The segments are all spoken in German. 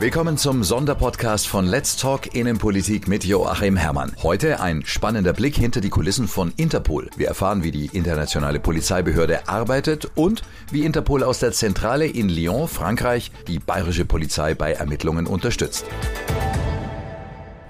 Willkommen zum Sonderpodcast von Let's Talk Innenpolitik mit Joachim Herrmann. Heute ein spannender Blick hinter die Kulissen von Interpol. Wir erfahren, wie die internationale Polizeibehörde arbeitet und wie Interpol aus der Zentrale in Lyon, Frankreich, die bayerische Polizei bei Ermittlungen unterstützt.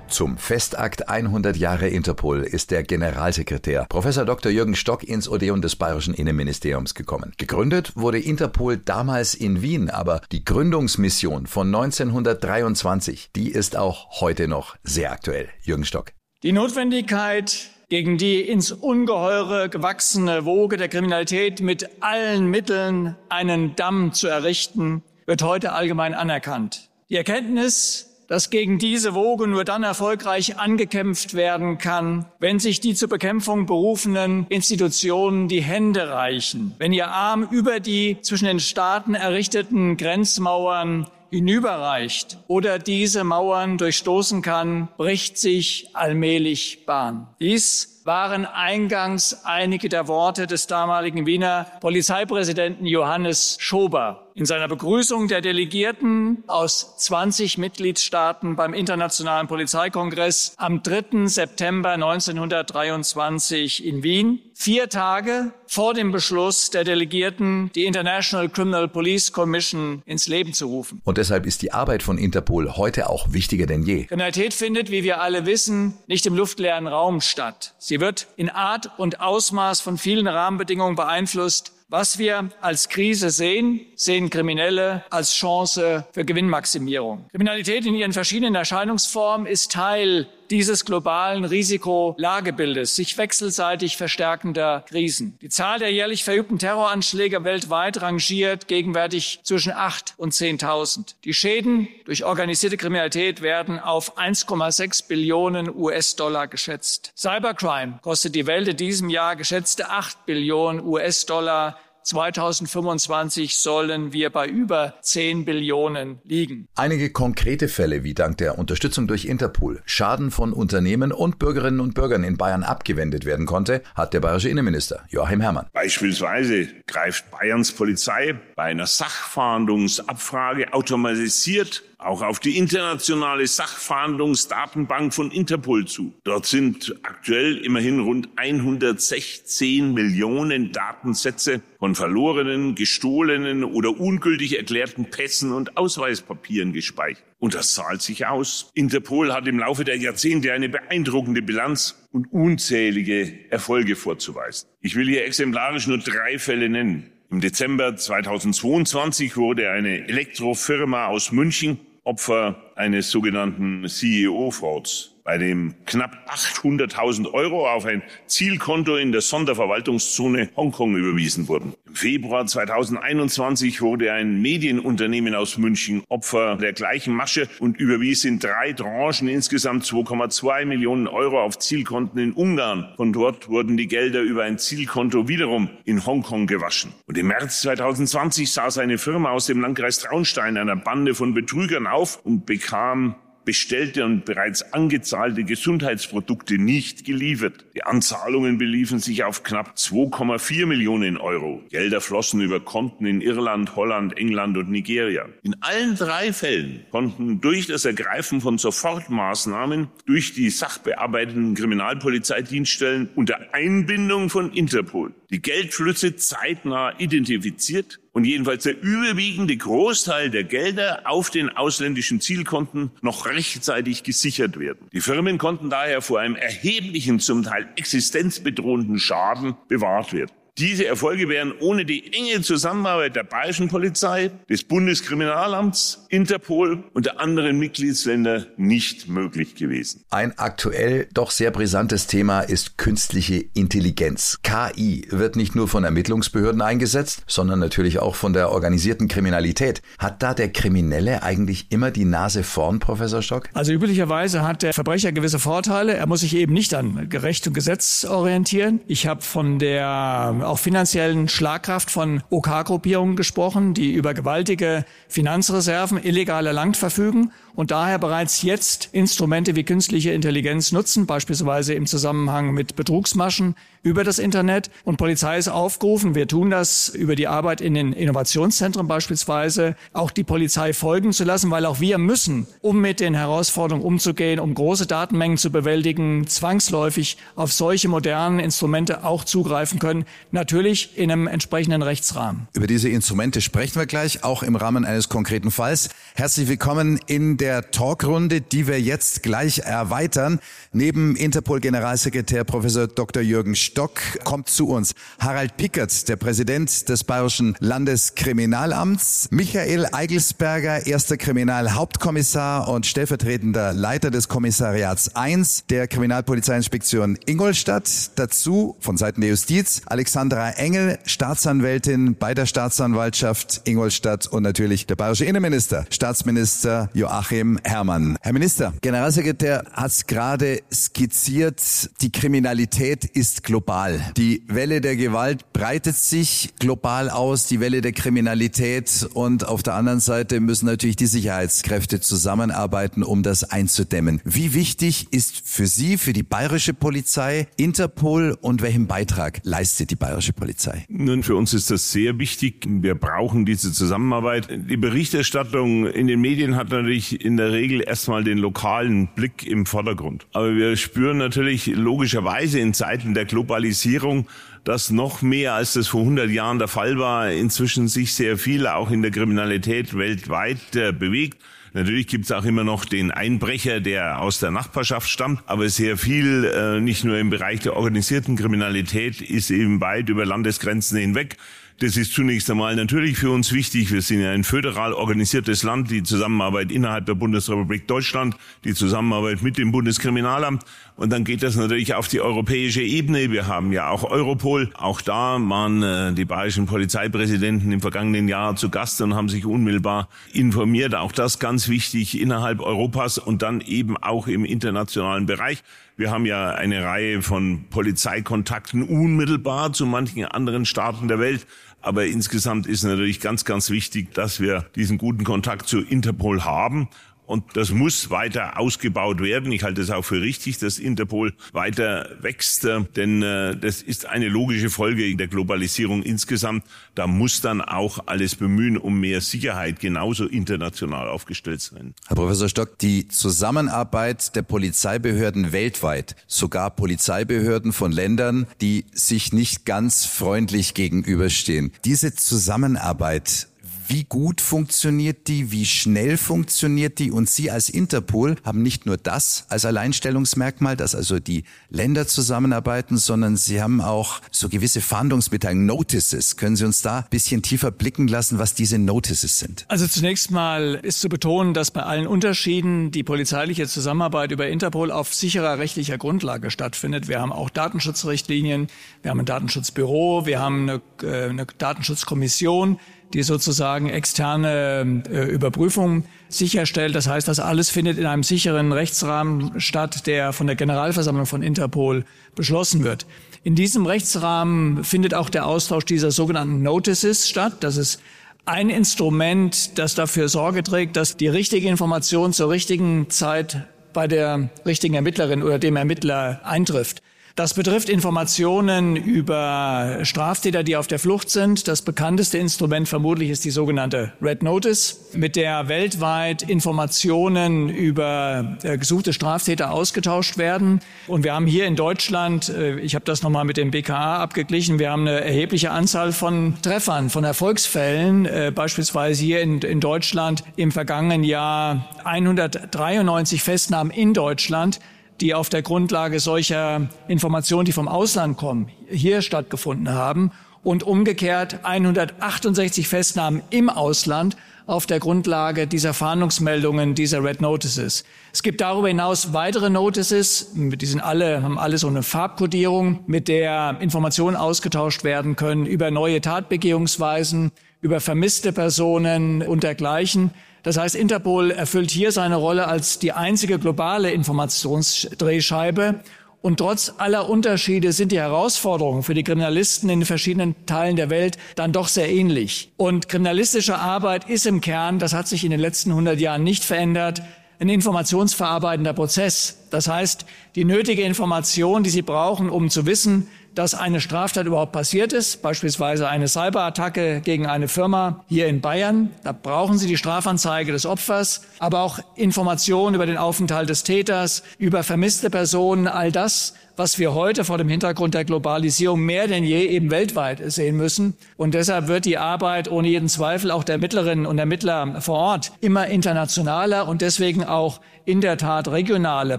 Zum Festakt 100 Jahre Interpol ist der Generalsekretär Professor Dr. Jürgen Stock ins Odeon des bayerischen Innenministeriums gekommen. Gegründet wurde Interpol damals in Wien, aber die Gründungsmission von 1923, die ist auch heute noch sehr aktuell. Jürgen Stock. Die Notwendigkeit gegen die ins Ungeheure gewachsene Woge der Kriminalität mit allen Mitteln einen Damm zu errichten, wird heute allgemein anerkannt. Die Erkenntnis, dass gegen diese Woge nur dann erfolgreich angekämpft werden kann, wenn sich die zur Bekämpfung berufenen Institutionen die Hände reichen, wenn ihr Arm über die zwischen den Staaten errichteten Grenzmauern hinüberreicht oder diese Mauern durchstoßen kann, bricht sich allmählich Bahn. Dies waren eingangs einige der Worte des damaligen Wiener Polizeipräsidenten Johannes Schober in seiner Begrüßung der Delegierten aus 20 Mitgliedstaaten beim Internationalen Polizeikongress am 3. September 1923 in Wien, vier Tage vor dem Beschluss der Delegierten, die International Criminal Police Commission ins Leben zu rufen. Und deshalb ist die Arbeit von Interpol heute auch wichtiger denn je. Kriminalität findet, wie wir alle wissen, nicht im luftleeren Raum statt. Sie Sie wird in Art und Ausmaß von vielen Rahmenbedingungen beeinflusst. Was wir als Krise sehen, sehen Kriminelle als Chance für Gewinnmaximierung. Kriminalität in ihren verschiedenen Erscheinungsformen ist Teil dieses globalen Risikolagebildes, sich wechselseitig verstärkender Krisen. Die Zahl der jährlich verübten Terroranschläge weltweit rangiert gegenwärtig zwischen 8 und 10.000. Die Schäden durch organisierte Kriminalität werden auf 1,6 Billionen US-Dollar geschätzt. Cybercrime kostet die Welt in diesem Jahr geschätzte 8 Billionen US-Dollar 2025 sollen wir bei über 10 Billionen liegen. Einige konkrete Fälle, wie dank der Unterstützung durch Interpol Schaden von Unternehmen und Bürgerinnen und Bürgern in Bayern abgewendet werden konnte, hat der bayerische Innenminister Joachim Herrmann. Beispielsweise greift Bayerns Polizei bei einer Sachfahndungsabfrage automatisiert auch auf die internationale Sachfahndungsdatenbank von Interpol zu. Dort sind aktuell immerhin rund 116 Millionen Datensätze von verlorenen, gestohlenen oder ungültig erklärten Pässen und Ausweispapieren gespeichert. Und das zahlt sich aus. Interpol hat im Laufe der Jahrzehnte eine beeindruckende Bilanz und unzählige Erfolge vorzuweisen. Ich will hier exemplarisch nur drei Fälle nennen. Im Dezember 2022 wurde eine Elektrofirma aus München Opfer eines sogenannten CEO-Frauds bei dem knapp 800.000 Euro auf ein Zielkonto in der Sonderverwaltungszone Hongkong überwiesen wurden. Im Februar 2021 wurde ein Medienunternehmen aus München Opfer der gleichen Masche und überwies in drei Tranchen insgesamt 2,2 Millionen Euro auf Zielkonten in Ungarn. Von dort wurden die Gelder über ein Zielkonto wiederum in Hongkong gewaschen. Und im März 2020 saß eine Firma aus dem Landkreis Traunstein einer Bande von Betrügern auf und bekam bestellte und bereits angezahlte Gesundheitsprodukte nicht geliefert. Die Anzahlungen beliefen sich auf knapp 2,4 Millionen Euro. Gelder flossen über Konten in Irland, Holland, England und Nigeria. In allen drei Fällen konnten durch das Ergreifen von Sofortmaßnahmen durch die sachbearbeitenden Kriminalpolizeidienststellen unter Einbindung von Interpol die Geldflüsse zeitnah identifiziert und jedenfalls der überwiegende Großteil der Gelder auf den ausländischen Zielkonten noch rechtzeitig gesichert werden. Die Firmen konnten daher vor einem erheblichen, zum Teil existenzbedrohenden Schaden bewahrt werden. Diese Erfolge wären ohne die enge Zusammenarbeit der bayerischen Polizei, des Bundeskriminalamts, Interpol und der anderen Mitgliedsländer nicht möglich gewesen. Ein aktuell doch sehr brisantes Thema ist künstliche Intelligenz. KI wird nicht nur von Ermittlungsbehörden eingesetzt, sondern natürlich auch von der organisierten Kriminalität. Hat da der Kriminelle eigentlich immer die Nase vorn, Professor Stock? Also üblicherweise hat der Verbrecher gewisse Vorteile. Er muss sich eben nicht an Gerecht und Gesetz orientieren. Ich habe von der auch finanziellen Schlagkraft von OK-Gruppierungen gesprochen, die über gewaltige Finanzreserven illegal erlangt verfügen und daher bereits jetzt Instrumente wie künstliche Intelligenz nutzen, beispielsweise im Zusammenhang mit Betrugsmaschen über das Internet. Und Polizei ist aufgerufen, wir tun das über die Arbeit in den Innovationszentren beispielsweise, auch die Polizei folgen zu lassen, weil auch wir müssen, um mit den Herausforderungen umzugehen, um große Datenmengen zu bewältigen, zwangsläufig auf solche modernen Instrumente auch zugreifen können, natürlich in einem entsprechenden Rechtsrahmen. Über diese Instrumente sprechen wir gleich, auch im Rahmen eines konkreten Falls. Herzlich willkommen in der der Talkrunde, die wir jetzt gleich erweitern. Neben Interpol-Generalsekretär Professor Dr. Jürgen Stock kommt zu uns Harald Pickert, der Präsident des Bayerischen Landeskriminalamts, Michael Eigelsberger, erster Kriminalhauptkommissar und stellvertretender Leiter des Kommissariats 1 der Kriminalpolizeiinspektion Ingolstadt. Dazu von Seiten der Justiz Alexandra Engel, Staatsanwältin bei der Staatsanwaltschaft Ingolstadt und natürlich der bayerische Innenminister, Staatsminister Joachim Joachim Herrmann. Herr Minister, Generalsekretär hat es gerade skizziert, die Kriminalität ist global. Die Welle der Gewalt breitet sich global aus, die Welle der Kriminalität und auf der anderen Seite müssen natürlich die Sicherheitskräfte zusammenarbeiten, um das einzudämmen. Wie wichtig ist für Sie, für die bayerische Polizei, Interpol und welchen Beitrag leistet die bayerische Polizei? Nun, für uns ist das sehr wichtig. Wir brauchen diese Zusammenarbeit. Die Berichterstattung in den Medien hat natürlich in der Regel erstmal den lokalen Blick im Vordergrund. Aber wir spüren natürlich logischerweise in Zeiten der Globalisierung, dass noch mehr als das vor 100 Jahren der Fall war, inzwischen sich sehr viel auch in der Kriminalität weltweit äh, bewegt. Natürlich gibt es auch immer noch den Einbrecher, der aus der Nachbarschaft stammt, aber sehr viel, äh, nicht nur im Bereich der organisierten Kriminalität, ist eben weit über Landesgrenzen hinweg. Das ist zunächst einmal natürlich für uns wichtig. Wir sind ja ein föderal organisiertes Land. Die Zusammenarbeit innerhalb der Bundesrepublik Deutschland, die Zusammenarbeit mit dem Bundeskriminalamt. Und dann geht das natürlich auf die europäische Ebene. Wir haben ja auch Europol. Auch da waren äh, die bayerischen Polizeipräsidenten im vergangenen Jahr zu Gast und haben sich unmittelbar informiert. Auch das ganz wichtig innerhalb Europas und dann eben auch im internationalen Bereich. Wir haben ja eine Reihe von Polizeikontakten unmittelbar zu manchen anderen Staaten der Welt. Aber insgesamt ist natürlich ganz, ganz wichtig, dass wir diesen guten Kontakt zu Interpol haben und das muss weiter ausgebaut werden. Ich halte es auch für richtig, dass Interpol weiter wächst, äh, denn äh, das ist eine logische Folge der Globalisierung insgesamt. Da muss dann auch alles bemühen, um mehr Sicherheit genauso international aufgestellt sein. Herr Professor Stock, die Zusammenarbeit der Polizeibehörden weltweit, sogar Polizeibehörden von Ländern, die sich nicht ganz freundlich gegenüberstehen, diese Zusammenarbeit wie gut funktioniert die? Wie schnell funktioniert die? Und Sie als Interpol haben nicht nur das als Alleinstellungsmerkmal, dass also die Länder zusammenarbeiten, sondern Sie haben auch so gewisse Fahndungsmitteilungen, Notices. Können Sie uns da ein bisschen tiefer blicken lassen, was diese Notices sind? Also zunächst mal ist zu betonen, dass bei allen Unterschieden die polizeiliche Zusammenarbeit über Interpol auf sicherer rechtlicher Grundlage stattfindet. Wir haben auch Datenschutzrichtlinien, wir haben ein Datenschutzbüro, wir haben eine, äh, eine Datenschutzkommission, die sozusagen externe äh, Überprüfung sicherstellt. Das heißt, das alles findet in einem sicheren Rechtsrahmen statt, der von der Generalversammlung von Interpol beschlossen wird. In diesem Rechtsrahmen findet auch der Austausch dieser sogenannten Notices statt. Das ist ein Instrument, das dafür Sorge trägt, dass die richtige Information zur richtigen Zeit bei der richtigen Ermittlerin oder dem Ermittler eintrifft. Das betrifft Informationen über Straftäter, die auf der Flucht sind. Das bekannteste Instrument vermutlich ist die sogenannte Red Notice, mit der weltweit Informationen über äh, gesuchte Straftäter ausgetauscht werden. Und wir haben hier in Deutschland, äh, ich habe das nochmal mit dem BKA abgeglichen, wir haben eine erhebliche Anzahl von Treffern, von Erfolgsfällen, äh, beispielsweise hier in, in Deutschland im vergangenen Jahr 193 Festnahmen in Deutschland die auf der Grundlage solcher Informationen, die vom Ausland kommen, hier stattgefunden haben und umgekehrt 168 Festnahmen im Ausland auf der Grundlage dieser Fahndungsmeldungen, dieser Red Notices. Es gibt darüber hinaus weitere Notices, die sind alle, haben alle so eine Farbkodierung, mit der Informationen ausgetauscht werden können über neue Tatbegehungsweisen, über vermisste Personen und dergleichen. Das heißt, Interpol erfüllt hier seine Rolle als die einzige globale Informationsdrehscheibe. Und trotz aller Unterschiede sind die Herausforderungen für die Kriminalisten in den verschiedenen Teilen der Welt dann doch sehr ähnlich. Und kriminalistische Arbeit ist im Kern, das hat sich in den letzten 100 Jahren nicht verändert, ein informationsverarbeitender Prozess. Das heißt, die nötige Information, die Sie brauchen, um zu wissen, dass eine Straftat überhaupt passiert ist, beispielsweise eine Cyberattacke gegen eine Firma hier in Bayern. Da brauchen Sie die Strafanzeige des Opfers, aber auch Informationen über den Aufenthalt des Täters, über vermisste Personen, all das, was wir heute vor dem Hintergrund der Globalisierung mehr denn je eben weltweit sehen müssen. Und deshalb wird die Arbeit ohne jeden Zweifel auch der Ermittlerinnen und Ermittler vor Ort immer internationaler und deswegen auch in der Tat regionale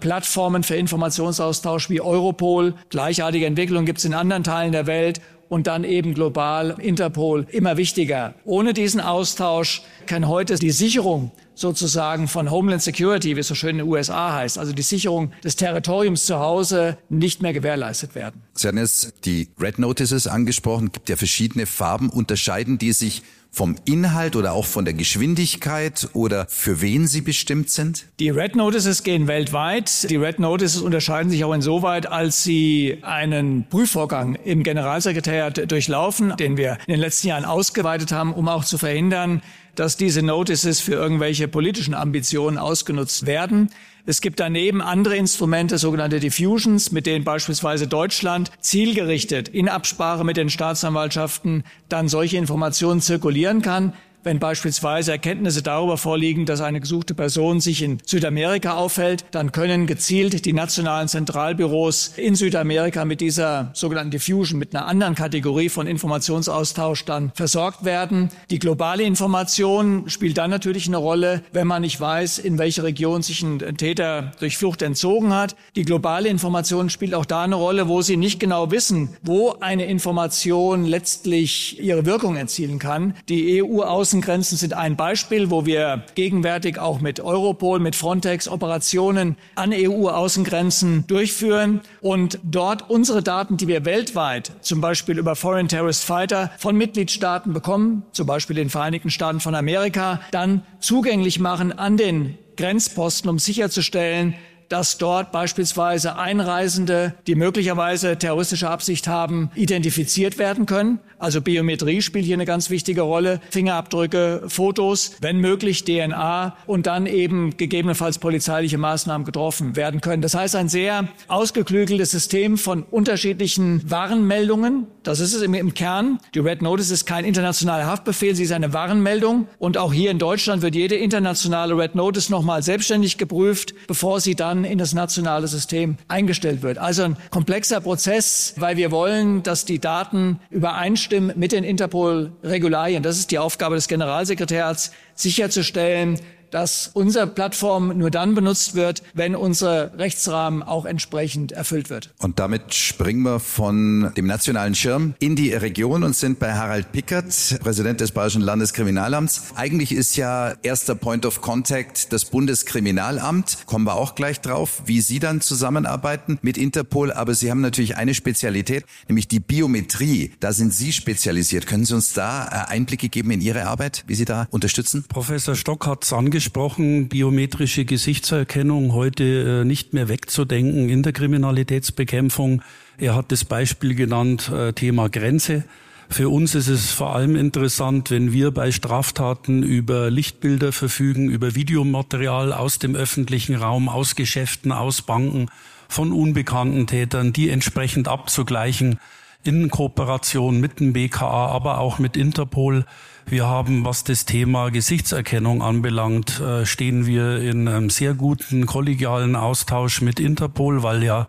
Plattformen für Informationsaustausch wie Europol. Gleichartige Entwicklungen gibt es in anderen Teilen der Welt und dann eben global Interpol immer wichtiger. Ohne diesen Austausch kann heute die Sicherung sozusagen von Homeland Security, wie es so schön in den USA heißt, also die Sicherung des Territoriums zu Hause nicht mehr gewährleistet werden. Sie haben jetzt die Red Notices angesprochen, es gibt ja verschiedene Farben, unterscheiden die sich vom Inhalt oder auch von der Geschwindigkeit oder für wen sie bestimmt sind? Die Red Notices gehen weltweit. Die Red Notices unterscheiden sich auch insoweit, als sie einen Prüfvorgang im Generalsekretariat durchlaufen, den wir in den letzten Jahren ausgeweitet haben, um auch zu verhindern, dass diese Notices für irgendwelche politischen Ambitionen ausgenutzt werden. Es gibt daneben andere Instrumente, sogenannte Diffusions, mit denen beispielsweise Deutschland zielgerichtet in Absprache mit den Staatsanwaltschaften dann solche Informationen zirkulieren kann wenn beispielsweise Erkenntnisse darüber vorliegen, dass eine gesuchte Person sich in Südamerika aufhält, dann können gezielt die nationalen Zentralbüros in Südamerika mit dieser sogenannten Diffusion, mit einer anderen Kategorie von Informationsaustausch dann versorgt werden. Die globale Information spielt dann natürlich eine Rolle, wenn man nicht weiß, in welche Region sich ein Täter durch Flucht entzogen hat. Die globale Information spielt auch da eine Rolle, wo Sie nicht genau wissen, wo eine Information letztlich ihre Wirkung erzielen kann. Die EU-Außen Außengrenzen sind ein Beispiel, wo wir gegenwärtig auch mit Europol, mit Frontex Operationen an EU-Außengrenzen durchführen und dort unsere Daten, die wir weltweit zum Beispiel über Foreign Terrorist Fighter von Mitgliedstaaten bekommen, zum Beispiel den Vereinigten Staaten von Amerika, dann zugänglich machen an den Grenzposten, um sicherzustellen, dass dort beispielsweise Einreisende, die möglicherweise terroristische Absicht haben, identifiziert werden können. Also Biometrie spielt hier eine ganz wichtige Rolle. Fingerabdrücke, Fotos, wenn möglich DNA und dann eben gegebenenfalls polizeiliche Maßnahmen getroffen werden können. Das heißt, ein sehr ausgeklügeltes System von unterschiedlichen Warnmeldungen. Das ist es im, im Kern. Die Red Notice ist kein internationaler Haftbefehl, sie ist eine Warnmeldung. Und auch hier in Deutschland wird jede internationale Red Notice nochmal selbstständig geprüft, bevor sie dann in das nationale System eingestellt wird. Also ein komplexer Prozess, weil wir wollen, dass die Daten übereinstimmen mit den Interpol-Regularien. Das ist die Aufgabe des Generalsekretärs, sicherzustellen, dass unsere Plattform nur dann benutzt wird, wenn unser Rechtsrahmen auch entsprechend erfüllt wird. Und damit springen wir von dem nationalen Schirm in die Region und sind bei Harald Pickert, Präsident des Bayerischen Landeskriminalamts. Eigentlich ist ja erster Point of Contact das Bundeskriminalamt. Kommen wir auch gleich drauf, wie Sie dann zusammenarbeiten mit Interpol. Aber Sie haben natürlich eine Spezialität, nämlich die Biometrie. Da sind Sie spezialisiert. Können Sie uns da äh, Einblicke geben in Ihre Arbeit, wie Sie da unterstützen? Professor Stock hat es angesprochen angesprochen, biometrische Gesichtserkennung heute äh, nicht mehr wegzudenken in der Kriminalitätsbekämpfung. Er hat das Beispiel genannt, äh, Thema Grenze. Für uns ist es vor allem interessant, wenn wir bei Straftaten über Lichtbilder verfügen, über Videomaterial aus dem öffentlichen Raum, aus Geschäften, aus Banken, von unbekannten Tätern, die entsprechend abzugleichen in Kooperation mit dem BKA, aber auch mit Interpol. Wir haben, was das Thema Gesichtserkennung anbelangt, äh, stehen wir in einem sehr guten kollegialen Austausch mit Interpol, weil ja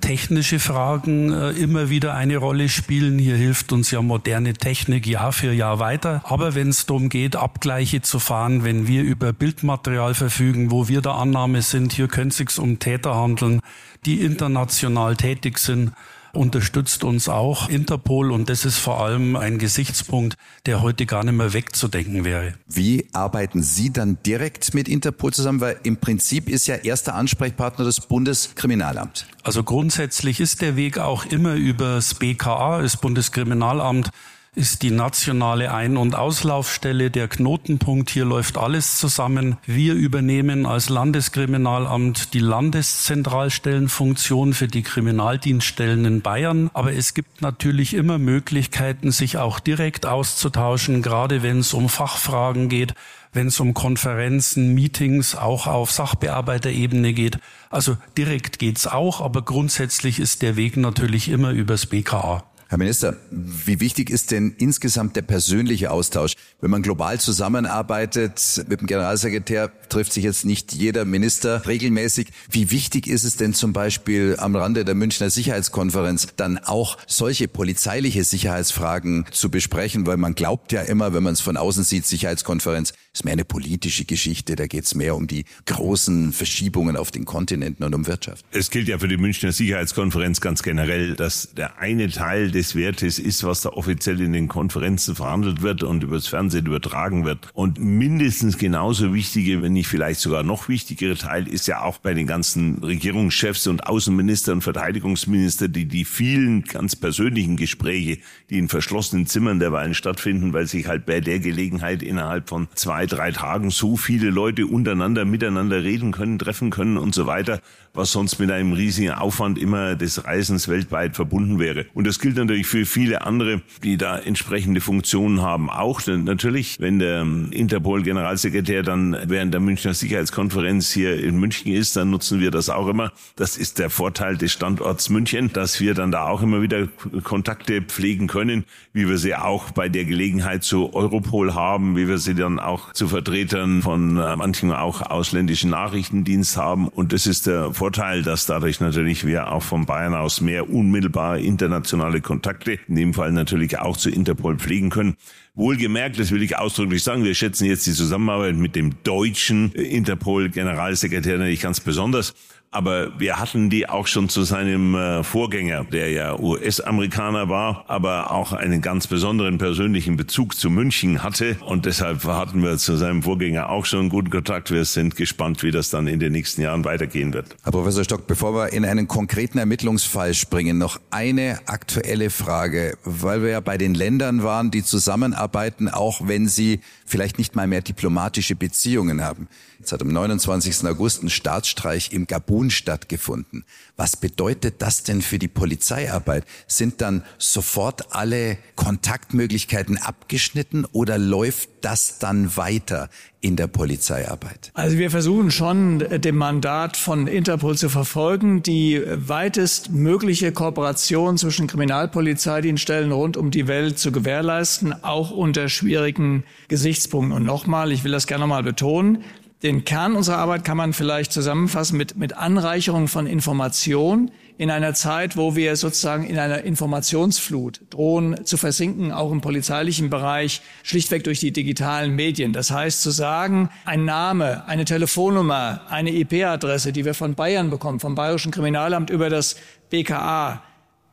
technische Fragen äh, immer wieder eine Rolle spielen. Hier hilft uns ja moderne Technik Jahr für Jahr weiter. Aber wenn es darum geht, Abgleiche zu fahren, wenn wir über Bildmaterial verfügen, wo wir der Annahme sind, hier könnte es sich um Täter handeln, die international tätig sind, unterstützt uns auch Interpol und das ist vor allem ein Gesichtspunkt, der heute gar nicht mehr wegzudenken wäre. Wie arbeiten Sie dann direkt mit Interpol zusammen? Weil im Prinzip ist ja erster Ansprechpartner das Bundeskriminalamt. Also grundsätzlich ist der Weg auch immer über das BKA, das Bundeskriminalamt, ist die nationale Ein- und Auslaufstelle, der Knotenpunkt. Hier läuft alles zusammen. Wir übernehmen als Landeskriminalamt die Landeszentralstellenfunktion für die Kriminaldienststellen in Bayern. Aber es gibt natürlich immer Möglichkeiten, sich auch direkt auszutauschen, gerade wenn es um Fachfragen geht wenn es um Konferenzen, Meetings auch auf Sachbearbeiterebene geht. Also direkt geht's auch, aber grundsätzlich ist der Weg natürlich immer übers BKA. Herr Minister, wie wichtig ist denn insgesamt der persönliche Austausch? Wenn man global zusammenarbeitet mit dem Generalsekretär, trifft sich jetzt nicht jeder Minister regelmäßig. Wie wichtig ist es denn zum Beispiel am Rande der Münchner Sicherheitskonferenz dann auch solche polizeiliche Sicherheitsfragen zu besprechen? Weil man glaubt ja immer, wenn man es von außen sieht, Sicherheitskonferenz ist mehr eine politische Geschichte. Da geht es mehr um die großen Verschiebungen auf den Kontinenten und um Wirtschaft. Es gilt ja für die Münchner Sicherheitskonferenz ganz generell, dass der eine Teil des Wertes ist, was da offiziell in den Konferenzen verhandelt wird und übers Fernsehen übertragen wird. Und mindestens genauso wichtige, wenn nicht vielleicht sogar noch wichtigere Teil ist ja auch bei den ganzen Regierungschefs und Außenminister und Verteidigungsminister, die die vielen ganz persönlichen Gespräche, die in verschlossenen Zimmern derweilen stattfinden, weil sich halt bei der Gelegenheit innerhalb von zwei, drei Tagen so viele Leute untereinander miteinander reden können, treffen können und so weiter, was sonst mit einem riesigen Aufwand immer des Reisens weltweit verbunden wäre. Und das gilt natürlich für viele andere, die da entsprechende Funktionen haben. Auch denn natürlich, wenn der Interpol-Generalsekretär dann während der Münchner Sicherheitskonferenz hier in München ist, dann nutzen wir das auch immer. Das ist der Vorteil des Standorts München, dass wir dann da auch immer wieder Kontakte pflegen können, wie wir sie auch bei der Gelegenheit zu Europol haben, wie wir sie dann auch zu Vertretern von äh, manchen auch ausländischen Nachrichtendienst haben. Und das ist der Vorteil, dass dadurch natürlich wir auch von Bayern aus mehr unmittelbare internationale Kontakte, in dem Fall natürlich auch zu Interpol pflegen können. Wohlgemerkt, das will ich ausdrücklich sagen, wir schätzen jetzt die Zusammenarbeit mit dem deutschen Interpol-Generalsekretär natürlich ganz besonders aber wir hatten die auch schon zu seinem äh, Vorgänger, der ja US-Amerikaner war, aber auch einen ganz besonderen persönlichen Bezug zu München hatte. Und deshalb hatten wir zu seinem Vorgänger auch schon guten Kontakt. Wir sind gespannt, wie das dann in den nächsten Jahren weitergehen wird. Herr Professor Stock, bevor wir in einen konkreten Ermittlungsfall springen, noch eine aktuelle Frage, weil wir ja bei den Ländern waren, die zusammenarbeiten, auch wenn sie vielleicht nicht mal mehr diplomatische Beziehungen haben. Jetzt hat am 29. August ein Staatsstreich im Gabun stattgefunden. Was bedeutet das denn für die Polizeiarbeit? Sind dann sofort alle Kontaktmöglichkeiten abgeschnitten oder läuft das dann weiter in der Polizeiarbeit? Also wir versuchen schon, dem Mandat von Interpol zu verfolgen, die weitest mögliche Kooperation zwischen Kriminalpolizeidienststellen rund um die Welt zu gewährleisten, auch unter schwierigen Gesichtspunkten. Und nochmal, ich will das gerne mal betonen, den Kern unserer Arbeit kann man vielleicht zusammenfassen mit, mit Anreicherung von Information in einer Zeit, wo wir sozusagen in einer Informationsflut drohen zu versinken, auch im polizeilichen Bereich, schlichtweg durch die digitalen Medien. Das heißt zu sagen, ein Name, eine Telefonnummer, eine IP-Adresse, die wir von Bayern bekommen, vom Bayerischen Kriminalamt über das BKA,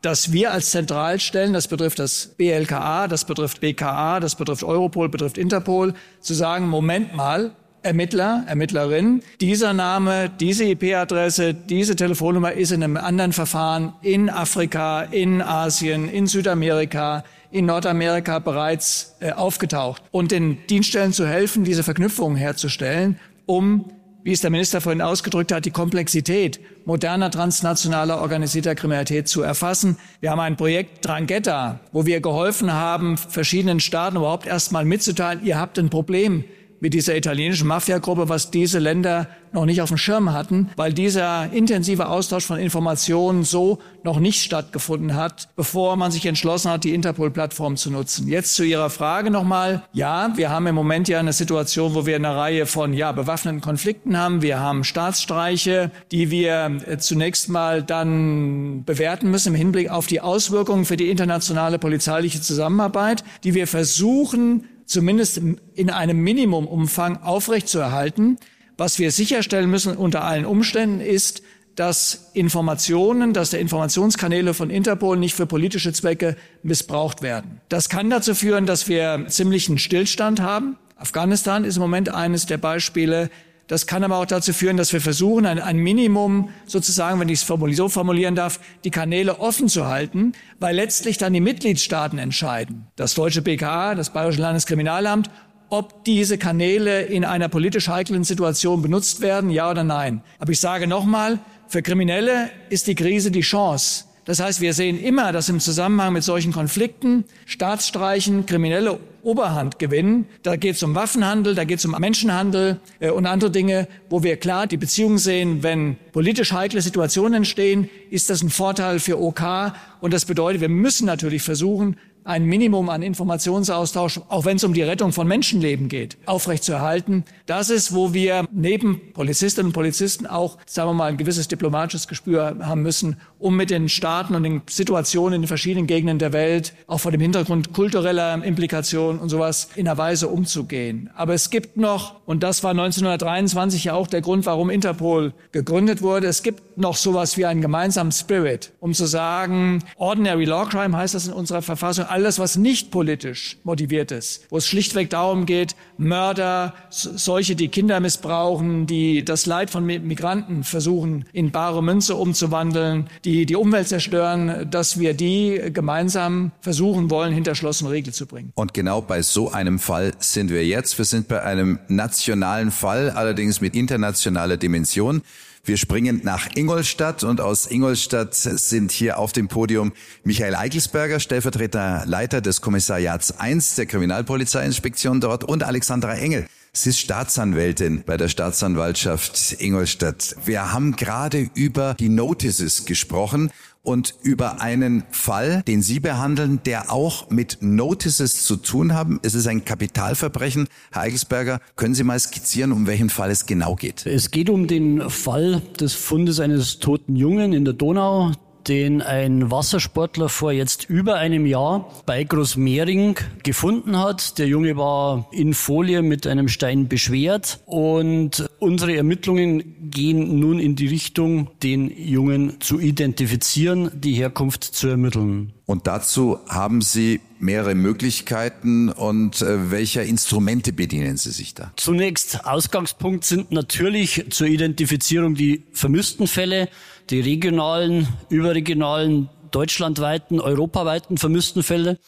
dass wir als Zentralstellen, das betrifft das BLKA, das betrifft BKA, das betrifft Europol, betrifft Interpol, zu sagen, Moment mal, Ermittler, Ermittlerin. Dieser Name, diese IP-Adresse, diese Telefonnummer ist in einem anderen Verfahren in Afrika, in Asien, in Südamerika, in Nordamerika bereits äh, aufgetaucht. Und den Dienststellen zu helfen, diese Verknüpfungen herzustellen, um wie es der Minister vorhin ausgedrückt hat, die Komplexität moderner transnationaler organisierter Kriminalität zu erfassen. Wir haben ein Projekt Drangheta, wo wir geholfen haben, verschiedenen Staaten überhaupt erst mal mitzuteilen, ihr habt ein Problem mit dieser italienischen Mafiagruppe, was diese Länder noch nicht auf dem Schirm hatten, weil dieser intensive Austausch von Informationen so noch nicht stattgefunden hat, bevor man sich entschlossen hat, die Interpol-Plattform zu nutzen. Jetzt zu Ihrer Frage nochmal. Ja, wir haben im Moment ja eine Situation, wo wir eine Reihe von ja, bewaffneten Konflikten haben. Wir haben Staatsstreiche, die wir äh, zunächst mal dann bewerten müssen im Hinblick auf die Auswirkungen für die internationale polizeiliche Zusammenarbeit, die wir versuchen zumindest in einem Minimumumfang aufrechtzuerhalten. Was wir sicherstellen müssen unter allen Umständen ist, dass Informationen, dass der Informationskanäle von Interpol nicht für politische Zwecke missbraucht werden. Das kann dazu führen, dass wir ziemlichen Stillstand haben. Afghanistan ist im Moment eines der Beispiele. Das kann aber auch dazu führen, dass wir versuchen, ein, ein Minimum sozusagen, wenn ich es so formulieren darf, die Kanäle offen zu halten, weil letztlich dann die Mitgliedstaaten entscheiden. Das deutsche BKA, das Bayerische Landeskriminalamt ob diese Kanäle in einer politisch heiklen Situation benutzt werden, ja oder nein. Aber ich sage nochmal, für Kriminelle ist die Krise die Chance. Das heißt, wir sehen immer, dass im Zusammenhang mit solchen Konflikten Staatsstreichen kriminelle Oberhand gewinnen. Da geht es um Waffenhandel, da geht es um Menschenhandel äh, und andere Dinge, wo wir klar die Beziehung sehen, wenn politisch heikle Situationen entstehen, ist das ein Vorteil für OK. Und das bedeutet, wir müssen natürlich versuchen, ein Minimum an Informationsaustausch, auch wenn es um die Rettung von Menschenleben geht, aufrechtzuerhalten. Das ist, wo wir neben Polizistinnen und Polizisten auch, sagen wir mal, ein gewisses diplomatisches Gespür haben müssen, um mit den Staaten und den Situationen in den verschiedenen Gegenden der Welt, auch vor dem Hintergrund kultureller Implikationen und sowas, in einer Weise umzugehen. Aber es gibt noch, und das war 1923 ja auch der Grund, warum Interpol gegründet wurde, es gibt noch sowas wie einen gemeinsamen Spirit, um zu sagen, Ordinary Law Crime heißt das in unserer Verfassung, alles, was nicht politisch motiviert ist, wo es schlichtweg darum geht, Mörder, solche, die Kinder missbrauchen, die das Leid von Migranten versuchen, in bare Münze umzuwandeln, die die Umwelt zerstören, dass wir die gemeinsam versuchen wollen, hinter Schloss und Riegel zu bringen. Und genau bei so einem Fall sind wir jetzt. Wir sind bei einem nationalen Fall, allerdings mit internationaler Dimension. Wir springen nach Ingolstadt und aus Ingolstadt sind hier auf dem Podium Michael Eigelsberger, stellvertretender Leiter des Kommissariats 1 der Kriminalpolizeiinspektion dort und Alexandra Engel. Sie ist Staatsanwältin bei der Staatsanwaltschaft Ingolstadt. Wir haben gerade über die Notices gesprochen und über einen Fall, den Sie behandeln, der auch mit Notices zu tun haben. Es ist ein Kapitalverbrechen. Herr Eigelsberger, können Sie mal skizzieren, um welchen Fall es genau geht? Es geht um den Fall des Fundes eines toten Jungen in der Donau den ein Wassersportler vor jetzt über einem Jahr bei Großmehring gefunden hat. Der Junge war in Folie mit einem Stein beschwert und unsere Ermittlungen gehen nun in die Richtung, den Jungen zu identifizieren, die Herkunft zu ermitteln. Und dazu haben Sie mehrere Möglichkeiten und äh, welcher Instrumente bedienen Sie sich da? Zunächst Ausgangspunkt sind natürlich zur Identifizierung die vermissten Fälle, die regionalen, überregionalen, deutschlandweiten, europaweiten vermissten Fälle.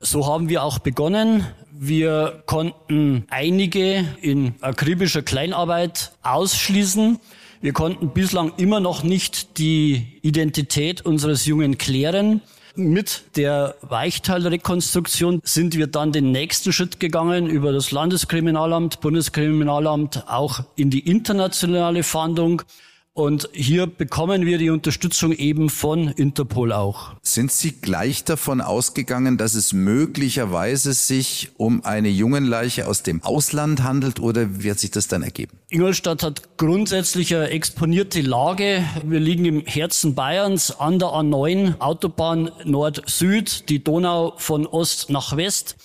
So haben wir auch begonnen. Wir konnten einige in akribischer Kleinarbeit ausschließen. Wir konnten bislang immer noch nicht die Identität unseres Jungen klären. Mit der Weichteilrekonstruktion sind wir dann den nächsten Schritt gegangen über das Landeskriminalamt, Bundeskriminalamt, auch in die internationale Fahndung. Und hier bekommen wir die Unterstützung eben von Interpol auch. Sind Sie gleich davon ausgegangen, dass es möglicherweise sich um eine Jungenleiche aus dem Ausland handelt oder wird sich das dann ergeben? Ingolstadt hat grundsätzlich eine exponierte Lage. Wir liegen im Herzen Bayerns an der A9, Autobahn Nord-Süd, die Donau von Ost nach West.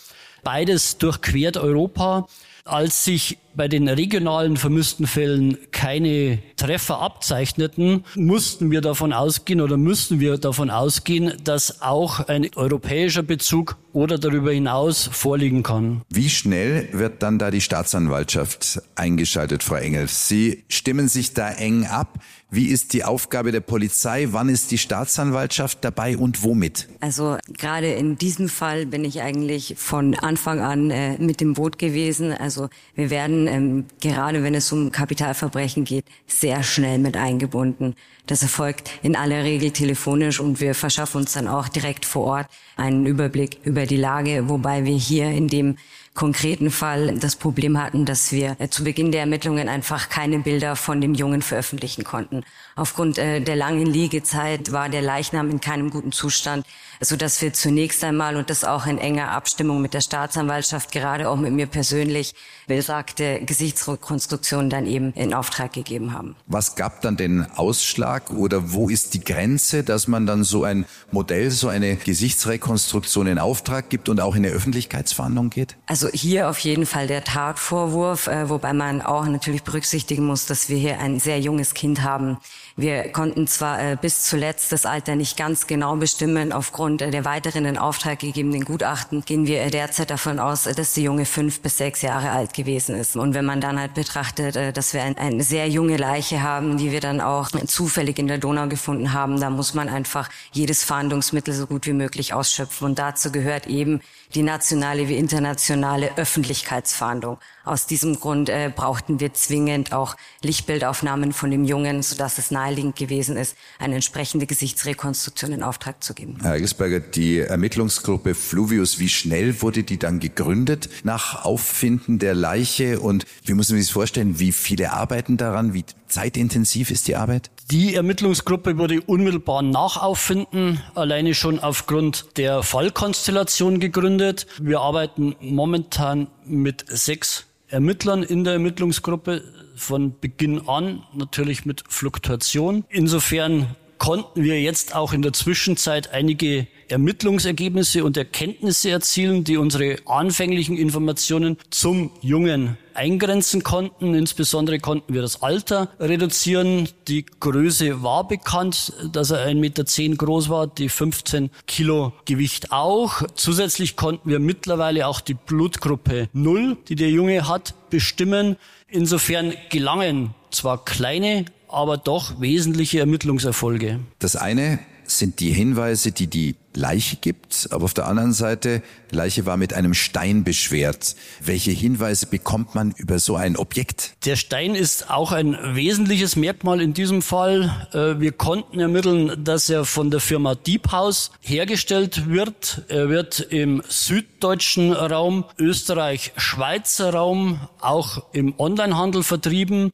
Beides durchquert Europa. Als sich bei den regionalen vermissten Fällen keine Treffer abzeichneten, mussten wir davon ausgehen oder müssen wir davon ausgehen, dass auch ein europäischer Bezug oder darüber hinaus vorliegen kann. Wie schnell wird dann da die Staatsanwaltschaft eingeschaltet, Frau Engel? Sie stimmen sich da eng ab. Wie ist die Aufgabe der Polizei? Wann ist die Staatsanwaltschaft dabei und womit? Also gerade in diesem Fall bin ich eigentlich von Anfang an äh, mit dem Boot gewesen. Also wir werden ähm, gerade wenn es um Kapitalverbrechen geht, sehr schnell mit eingebunden. Das erfolgt in aller Regel telefonisch und wir verschaffen uns dann auch direkt vor Ort einen Überblick über die Lage, wobei wir hier in dem konkreten Fall das Problem hatten, dass wir äh, zu Beginn der Ermittlungen einfach keine Bilder von dem Jungen veröffentlichen konnten. Aufgrund äh, der langen Liegezeit war der Leichnam in keinem guten Zustand so dass wir zunächst einmal und das auch in enger Abstimmung mit der Staatsanwaltschaft, gerade auch mit mir persönlich, besagte Gesichtsrekonstruktion dann eben in Auftrag gegeben haben. Was gab dann den Ausschlag oder wo ist die Grenze, dass man dann so ein Modell, so eine Gesichtsrekonstruktion in Auftrag gibt und auch in eine Öffentlichkeitsverhandlung geht? Also hier auf jeden Fall der Tatvorwurf, äh, wobei man auch natürlich berücksichtigen muss, dass wir hier ein sehr junges Kind haben. Wir konnten zwar äh, bis zuletzt das Alter nicht ganz genau bestimmen. Aufgrund äh, der weiteren in Auftrag gegebenen Gutachten gehen wir äh, derzeit davon aus, äh, dass die Junge fünf bis sechs Jahre alt gewesen ist. Und wenn man dann halt betrachtet, äh, dass wir ein, eine sehr junge Leiche haben, die wir dann auch zufällig in der Donau gefunden haben, da muss man einfach jedes Fahndungsmittel so gut wie möglich ausschöpfen. Und dazu gehört eben die nationale wie internationale Öffentlichkeitsfahndung. Aus diesem Grund äh, brauchten wir zwingend auch Lichtbildaufnahmen von dem Jungen, sodass es naheliegend gewesen ist, eine entsprechende Gesichtsrekonstruktion in Auftrag zu geben. Herr Eggesberger, die Ermittlungsgruppe Fluvius, wie schnell wurde die dann gegründet nach Auffinden der Leiche und wie muss man sich das vorstellen, wie viele arbeiten daran, wie zeitintensiv ist die Arbeit? Die Ermittlungsgruppe wurde unmittelbar nach Auffinden alleine schon aufgrund der Fallkonstellation gegründet. Wir arbeiten momentan mit sechs Ermittlern in der Ermittlungsgruppe von Beginn an, natürlich mit Fluktuation. Insofern konnten wir jetzt auch in der Zwischenzeit einige Ermittlungsergebnisse und Erkenntnisse erzielen, die unsere anfänglichen Informationen zum Jungen eingrenzen konnten. Insbesondere konnten wir das Alter reduzieren. Die Größe war bekannt, dass er 1,10 Meter groß war, die 15 Kilo Gewicht auch. Zusätzlich konnten wir mittlerweile auch die Blutgruppe 0, die der Junge hat, bestimmen. Insofern gelangen zwar kleine, aber doch wesentliche Ermittlungserfolge. Das eine sind die Hinweise, die die Leiche gibt, aber auf der anderen Seite, Leiche war mit einem Stein beschwert. Welche Hinweise bekommt man über so ein Objekt? Der Stein ist auch ein wesentliches Merkmal in diesem Fall. Äh, wir konnten ermitteln, dass er von der Firma Deep House hergestellt wird. Er wird im süddeutschen Raum, Österreich, Schweizer Raum, auch im Onlinehandel vertrieben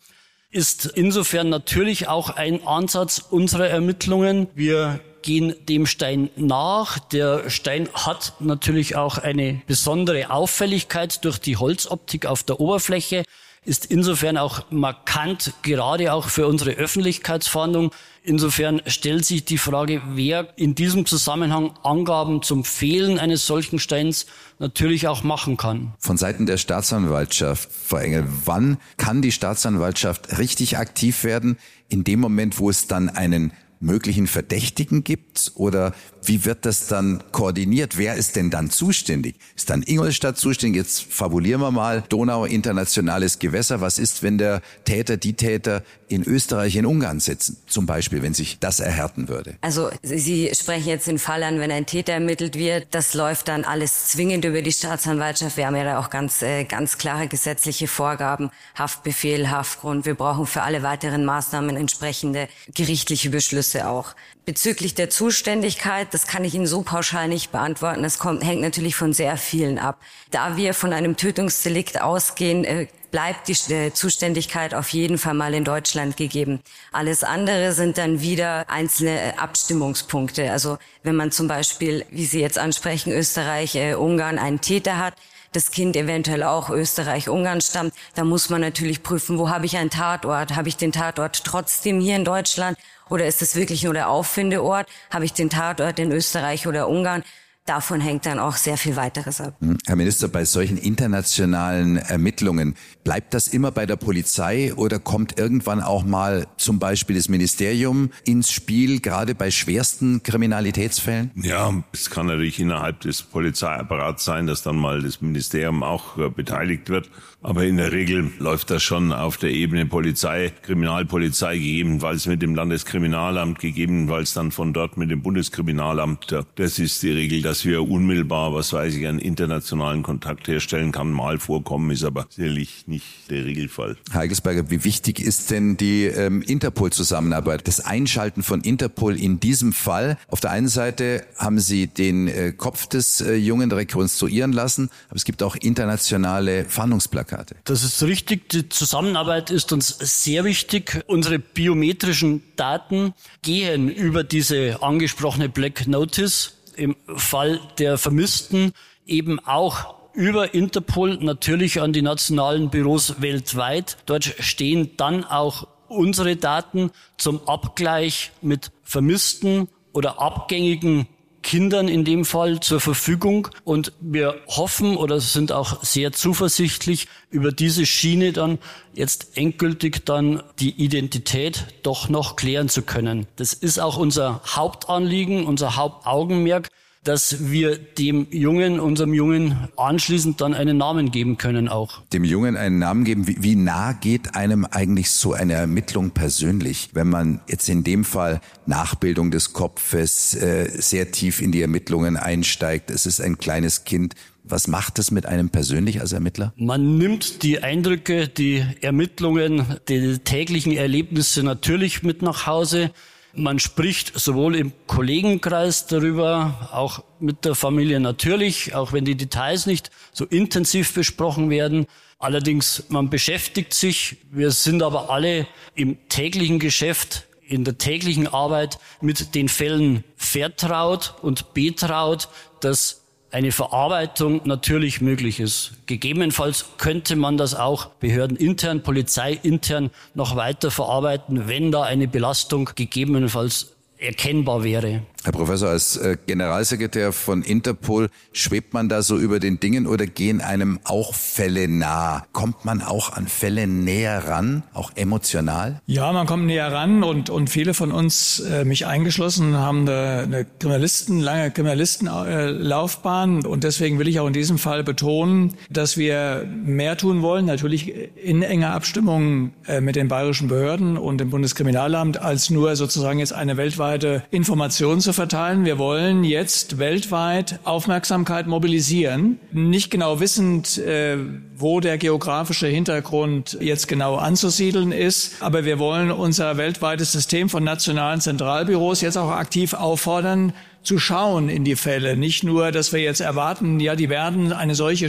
ist insofern natürlich auch ein Ansatz unserer Ermittlungen. Wir gehen dem Stein nach. Der Stein hat natürlich auch eine besondere Auffälligkeit durch die Holzoptik auf der Oberfläche ist insofern auch markant, gerade auch für unsere Öffentlichkeitsfahndung. Insofern stellt sich die Frage, wer in diesem Zusammenhang Angaben zum Fehlen eines solchen Steins natürlich auch machen kann. Von Seiten der Staatsanwaltschaft, Frau Engel, wann kann die Staatsanwaltschaft richtig aktiv werden? In dem Moment, wo es dann einen möglichen Verdächtigen gibt? Oder wie wird das dann koordiniert? Wer ist denn dann zuständig? Ist dann Ingolstadt zuständig? Jetzt fabulieren wir mal. Donau internationales Gewässer. Was ist, wenn der Täter, die Täter in Österreich, in Ungarn sitzen? Zum Beispiel, wenn sich das erhärten würde. Also Sie sprechen jetzt den Fall an, wenn ein Täter ermittelt wird. Das läuft dann alles zwingend über die Staatsanwaltschaft. Wir haben ja da auch ganz, äh, ganz klare gesetzliche Vorgaben. Haftbefehl, Haftgrund. Wir brauchen für alle weiteren Maßnahmen entsprechende gerichtliche Beschlüsse auch. Bezüglich der Zuständigkeit, das kann ich Ihnen so pauschal nicht beantworten. Das kommt, hängt natürlich von sehr vielen ab. Da wir von einem Tötungsdelikt ausgehen, äh, bleibt die äh, Zuständigkeit auf jeden Fall mal in Deutschland gegeben. Alles andere sind dann wieder einzelne äh, Abstimmungspunkte. Also wenn man zum Beispiel, wie Sie jetzt ansprechen, Österreich, Ungarn einen Täter hat, das Kind eventuell auch Österreich-Ungarn stammt, da muss man natürlich prüfen, wo habe ich einen Tatort? Habe ich den Tatort trotzdem hier in Deutschland oder ist es wirklich nur der Auffindeort? Habe ich den Tatort in Österreich oder Ungarn? Davon hängt dann auch sehr viel weiteres ab. Hm, Herr Minister, bei solchen internationalen Ermittlungen, bleibt das immer bei der Polizei oder kommt irgendwann auch mal zum Beispiel das Ministerium ins Spiel, gerade bei schwersten Kriminalitätsfällen? Ja, es kann natürlich innerhalb des Polizeiapparats sein, dass dann mal das Ministerium auch äh, beteiligt wird. Aber in der Regel läuft das schon auf der Ebene Polizei, Kriminalpolizei, gegebenenfalls mit dem Landeskriminalamt, gegebenenfalls dann von dort mit dem Bundeskriminalamt. Das ist die Regel, dass wir unmittelbar, was weiß ich, einen internationalen Kontakt herstellen kann. Mal vorkommen, ist aber sicherlich nicht der Regelfall. Heigelsberger, wie wichtig ist denn die ähm, Interpol-Zusammenarbeit? Das Einschalten von Interpol in diesem Fall. Auf der einen Seite haben Sie den äh, Kopf des äh, Jungen rekonstruieren lassen, aber es gibt auch internationale Fahndungsplakate. Das ist richtig. Die Zusammenarbeit ist uns sehr wichtig. Unsere biometrischen Daten gehen über diese angesprochene Black Notice im Fall der Vermissten eben auch über Interpol natürlich an die nationalen Büros weltweit. Dort stehen dann auch unsere Daten zum Abgleich mit vermissten oder abgängigen Kindern in dem Fall zur Verfügung. Und wir hoffen oder sind auch sehr zuversichtlich, über diese Schiene dann jetzt endgültig dann die Identität doch noch klären zu können. Das ist auch unser Hauptanliegen, unser Hauptaugenmerk dass wir dem Jungen, unserem Jungen anschließend dann einen Namen geben können auch. Dem Jungen einen Namen geben. Wie, wie nah geht einem eigentlich so eine Ermittlung persönlich, wenn man jetzt in dem Fall Nachbildung des Kopfes äh, sehr tief in die Ermittlungen einsteigt? Es ist ein kleines Kind. Was macht es mit einem persönlich als Ermittler? Man nimmt die Eindrücke, die Ermittlungen, die täglichen Erlebnisse natürlich mit nach Hause. Man spricht sowohl im Kollegenkreis darüber, auch mit der Familie natürlich, auch wenn die Details nicht so intensiv besprochen werden. Allerdings, man beschäftigt sich. Wir sind aber alle im täglichen Geschäft in der täglichen Arbeit mit den Fällen vertraut und betraut, dass eine Verarbeitung natürlich möglich ist. Gegebenenfalls könnte man das auch behördenintern, polizeiintern noch weiter verarbeiten, wenn da eine Belastung gegebenenfalls erkennbar wäre. Herr Professor, als äh, Generalsekretär von Interpol schwebt man da so über den Dingen oder gehen einem auch Fälle nah? Kommt man auch an Fälle näher ran, auch emotional? Ja, man kommt näher ran und, und viele von uns, äh, mich eingeschlossen, haben eine, eine Kriminalisten, lange Kriminalistenlaufbahn und deswegen will ich auch in diesem Fall betonen, dass wir mehr tun wollen, natürlich in enger Abstimmung äh, mit den bayerischen Behörden und dem Bundeskriminalamt, als nur sozusagen jetzt eine weltweite Information zu verteilen. Wir wollen jetzt weltweit Aufmerksamkeit mobilisieren, nicht genau wissend, äh, wo der geografische Hintergrund jetzt genau anzusiedeln ist, aber wir wollen unser weltweites System von nationalen Zentralbüros jetzt auch aktiv auffordern, zu schauen in die Fälle. Nicht nur, dass wir jetzt erwarten, ja, die werden eine solche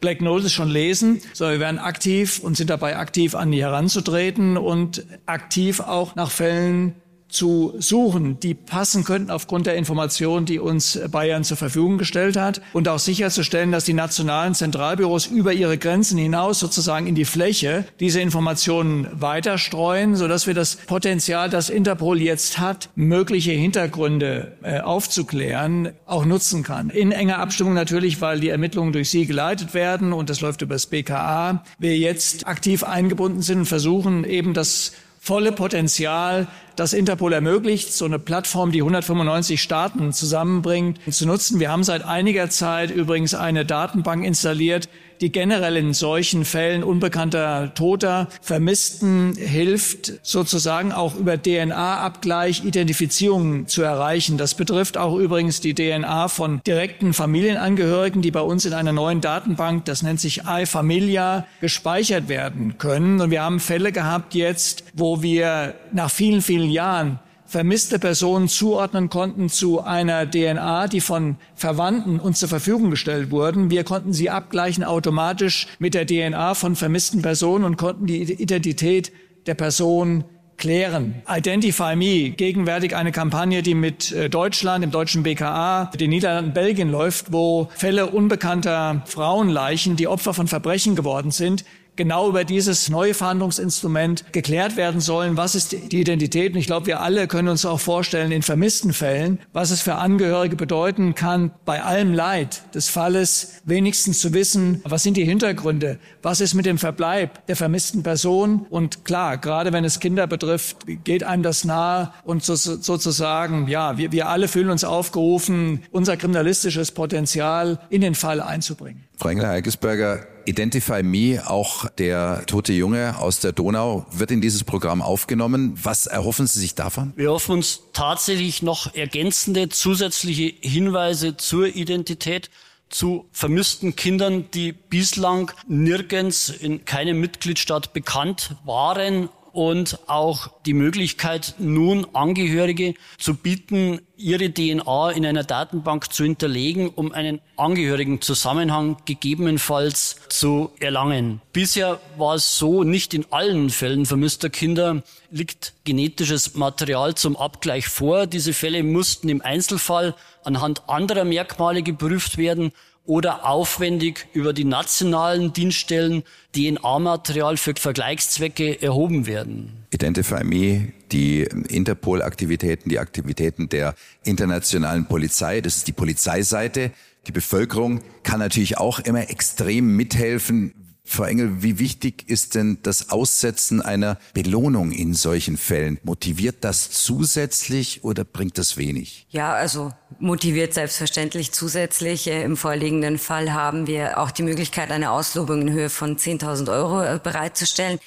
Black Notice schon lesen, sondern wir werden aktiv und sind dabei aktiv an die heranzutreten und aktiv auch nach Fällen zu suchen, die passen könnten aufgrund der Informationen, die uns Bayern zur Verfügung gestellt hat und auch sicherzustellen, dass die nationalen Zentralbüros über ihre Grenzen hinaus sozusagen in die Fläche diese Informationen weiterstreuen, sodass wir das Potenzial, das Interpol jetzt hat, mögliche Hintergründe äh, aufzuklären, auch nutzen kann. In enger Abstimmung natürlich, weil die Ermittlungen durch Sie geleitet werden und das läuft über das BKA. Wir jetzt aktiv eingebunden sind und versuchen eben das volle Potenzial das Interpol ermöglicht, so eine Plattform, die 195 Staaten zusammenbringt, zu nutzen. Wir haben seit einiger Zeit übrigens eine Datenbank installiert, die generell in solchen Fällen unbekannter Toter, Vermissten hilft, sozusagen auch über DNA-Abgleich Identifizierungen zu erreichen. Das betrifft auch übrigens die DNA von direkten Familienangehörigen, die bei uns in einer neuen Datenbank, das nennt sich iFamilia, gespeichert werden können. Und wir haben Fälle gehabt jetzt, wo wir nach vielen, vielen Jahren vermisste Personen zuordnen konnten zu einer DNA, die von Verwandten uns zur Verfügung gestellt wurden. Wir konnten sie abgleichen automatisch mit der DNA von vermissten Personen und konnten die Identität der Person klären. Identify Me, gegenwärtig eine Kampagne, die mit äh, Deutschland, dem deutschen BKA, den Niederlanden, Belgien läuft, wo Fälle unbekannter Frauenleichen, die Opfer von Verbrechen geworden sind, genau über dieses neue Verhandlungsinstrument geklärt werden sollen. Was ist die Identität? Und ich glaube, wir alle können uns auch vorstellen, in vermissten Fällen, was es für Angehörige bedeuten kann, bei allem Leid des Falles wenigstens zu wissen, was sind die Hintergründe? Was ist mit dem Verbleib der vermissten Person? Und klar, gerade wenn es Kinder betrifft, geht einem das nahe und so, sozusagen, ja, wir, wir alle fühlen uns aufgerufen, unser kriminalistisches Potenzial in den Fall einzubringen. Frau Engler-Heikesberger, Identify Me, auch der tote Junge aus der Donau, wird in dieses Programm aufgenommen. Was erhoffen Sie sich davon? Wir hoffen uns tatsächlich noch ergänzende zusätzliche Hinweise zur Identität zu vermissten Kindern, die bislang nirgends in keinem Mitgliedstaat bekannt waren und auch die Möglichkeit, nun Angehörige zu bieten, ihre DNA in einer Datenbank zu hinterlegen, um einen Angehörigen-Zusammenhang gegebenenfalls zu erlangen. Bisher war es so, nicht in allen Fällen vermisster Kinder liegt genetisches Material zum Abgleich vor. Diese Fälle mussten im Einzelfall anhand anderer Merkmale geprüft werden oder aufwendig über die nationalen Dienststellen DNA-Material für Vergleichszwecke erhoben werden. Identify Me, die Interpol-Aktivitäten, die Aktivitäten der internationalen Polizei, das ist die Polizeiseite. Die Bevölkerung kann natürlich auch immer extrem mithelfen, Frau Engel, wie wichtig ist denn das Aussetzen einer Belohnung in solchen Fällen? Motiviert das zusätzlich oder bringt das wenig? Ja, also motiviert selbstverständlich zusätzlich. Äh, Im vorliegenden Fall haben wir auch die Möglichkeit, eine Auslobung in Höhe von 10.000 Euro äh, bereitzustellen.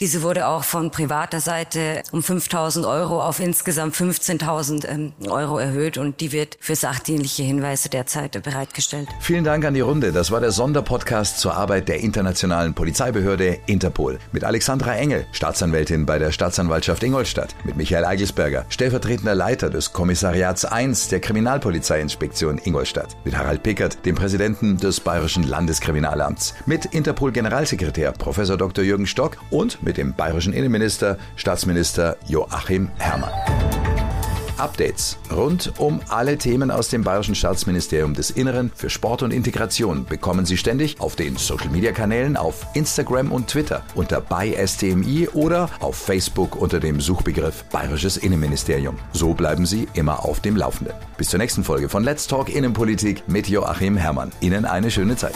Diese wurde auch von privater Seite um 5.000 Euro auf insgesamt 15.000 ähm, Euro erhöht und die wird für sachdienliche Hinweise derzeit bereitgestellt. Vielen Dank an die Runde. Das war der Sonderpodcast zur Arbeit der internationalen Polizeibehörde Interpol mit Alexandra Engel, Staatsanwältin bei der Staatsanwaltschaft Ingolstadt, mit Michael Eigelsberger, stellvertretender Leiter des Kommissariats 1 der Kriminalpolizeiinspektion Ingolstadt, mit Harald Pickert, dem Präsidenten des Bayerischen Landeskriminalamts, mit Interpol-Generalsekretär Prof. Dr. Jürgen Stock und mit dem bayerischen Innenminister, Staatsminister Joachim Herrmann. Updates rund um alle Themen aus dem Bayerischen Staatsministerium des Inneren für Sport und Integration bekommen Sie ständig auf den Social Media Kanälen auf Instagram und Twitter unter bei STMI oder auf Facebook unter dem Suchbegriff Bayerisches Innenministerium. So bleiben Sie immer auf dem Laufenden. Bis zur nächsten Folge von Let's Talk Innenpolitik mit Joachim Herrmann. Ihnen eine schöne Zeit.